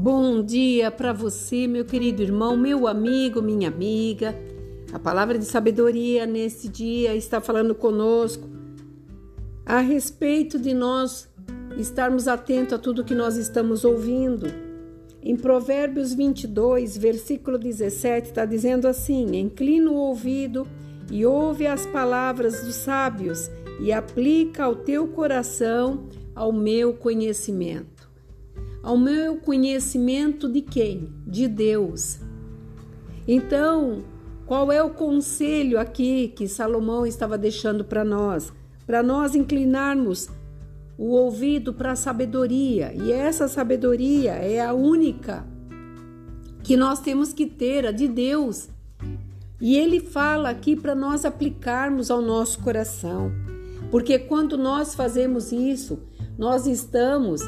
Bom dia para você, meu querido irmão, meu amigo, minha amiga. A palavra de sabedoria nesse dia está falando conosco a respeito de nós estarmos atentos a tudo que nós estamos ouvindo. Em Provérbios 22, versículo 17, está dizendo assim: Inclina o ouvido e ouve as palavras dos sábios e aplica ao teu coração ao meu conhecimento ao meu conhecimento de quem? De Deus. Então, qual é o conselho aqui que Salomão estava deixando para nós? Para nós inclinarmos o ouvido para a sabedoria, e essa sabedoria é a única que nós temos que ter, a de Deus. E ele fala aqui para nós aplicarmos ao nosso coração, porque quando nós fazemos isso, nós estamos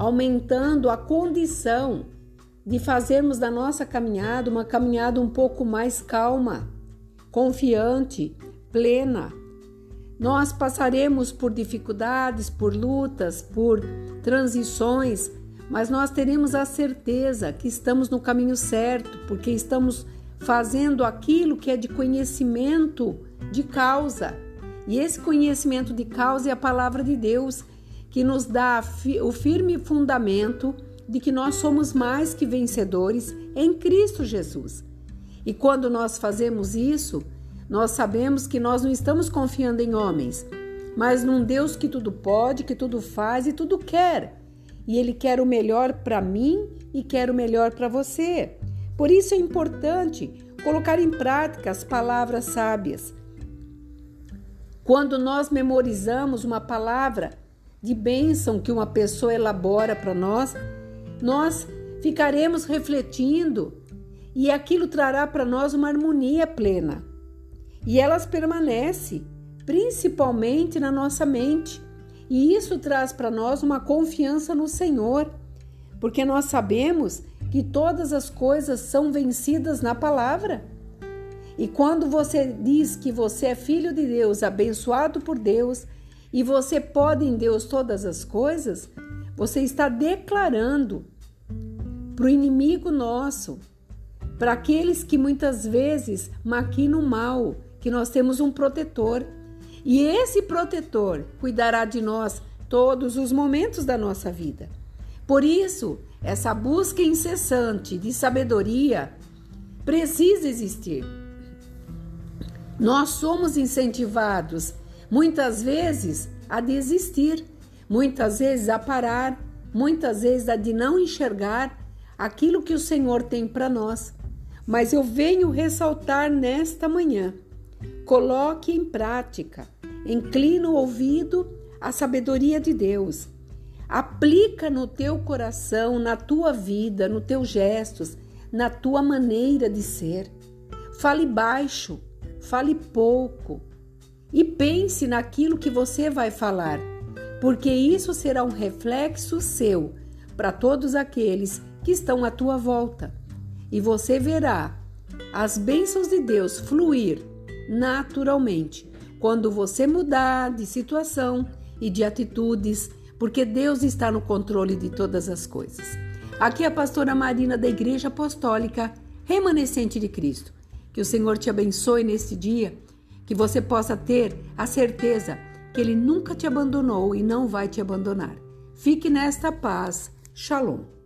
aumentando a condição de fazermos da nossa caminhada uma caminhada um pouco mais calma, confiante, plena. Nós passaremos por dificuldades, por lutas, por transições, mas nós teremos a certeza que estamos no caminho certo, porque estamos fazendo aquilo que é de conhecimento de causa. E esse conhecimento de causa é a palavra de Deus que nos dá o firme fundamento de que nós somos mais que vencedores em Cristo Jesus. E quando nós fazemos isso, nós sabemos que nós não estamos confiando em homens, mas num Deus que tudo pode, que tudo faz e tudo quer. E Ele quer o melhor para mim e quer o melhor para você. Por isso é importante colocar em prática as palavras sábias. Quando nós memorizamos uma palavra, de bênção que uma pessoa elabora para nós, nós ficaremos refletindo e aquilo trará para nós uma harmonia plena. E elas permanecem, principalmente na nossa mente. E isso traz para nós uma confiança no Senhor, porque nós sabemos que todas as coisas são vencidas na palavra. E quando você diz que você é filho de Deus, abençoado por Deus, e você pode em Deus todas as coisas, você está declarando para o inimigo nosso, para aqueles que muitas vezes maquinam mal, que nós temos um protetor. E esse protetor cuidará de nós todos os momentos da nossa vida. Por isso, essa busca incessante de sabedoria precisa existir. Nós somos incentivados muitas vezes a desistir, muitas vezes a parar, muitas vezes a de não enxergar aquilo que o Senhor tem para nós. Mas eu venho ressaltar nesta manhã: coloque em prática, inclina o ouvido à sabedoria de Deus. Aplica no teu coração, na tua vida, nos teus gestos, na tua maneira de ser. Fale baixo, fale pouco, e pense naquilo que você vai falar, porque isso será um reflexo seu para todos aqueles que estão à tua volta. E você verá as bênçãos de Deus fluir naturalmente quando você mudar de situação e de atitudes, porque Deus está no controle de todas as coisas. Aqui é a pastora Marina da Igreja Apostólica Remanescente de Cristo. Que o Senhor te abençoe neste dia que você possa ter a certeza que Ele nunca te abandonou e não vai te abandonar. Fique nesta paz. Shalom.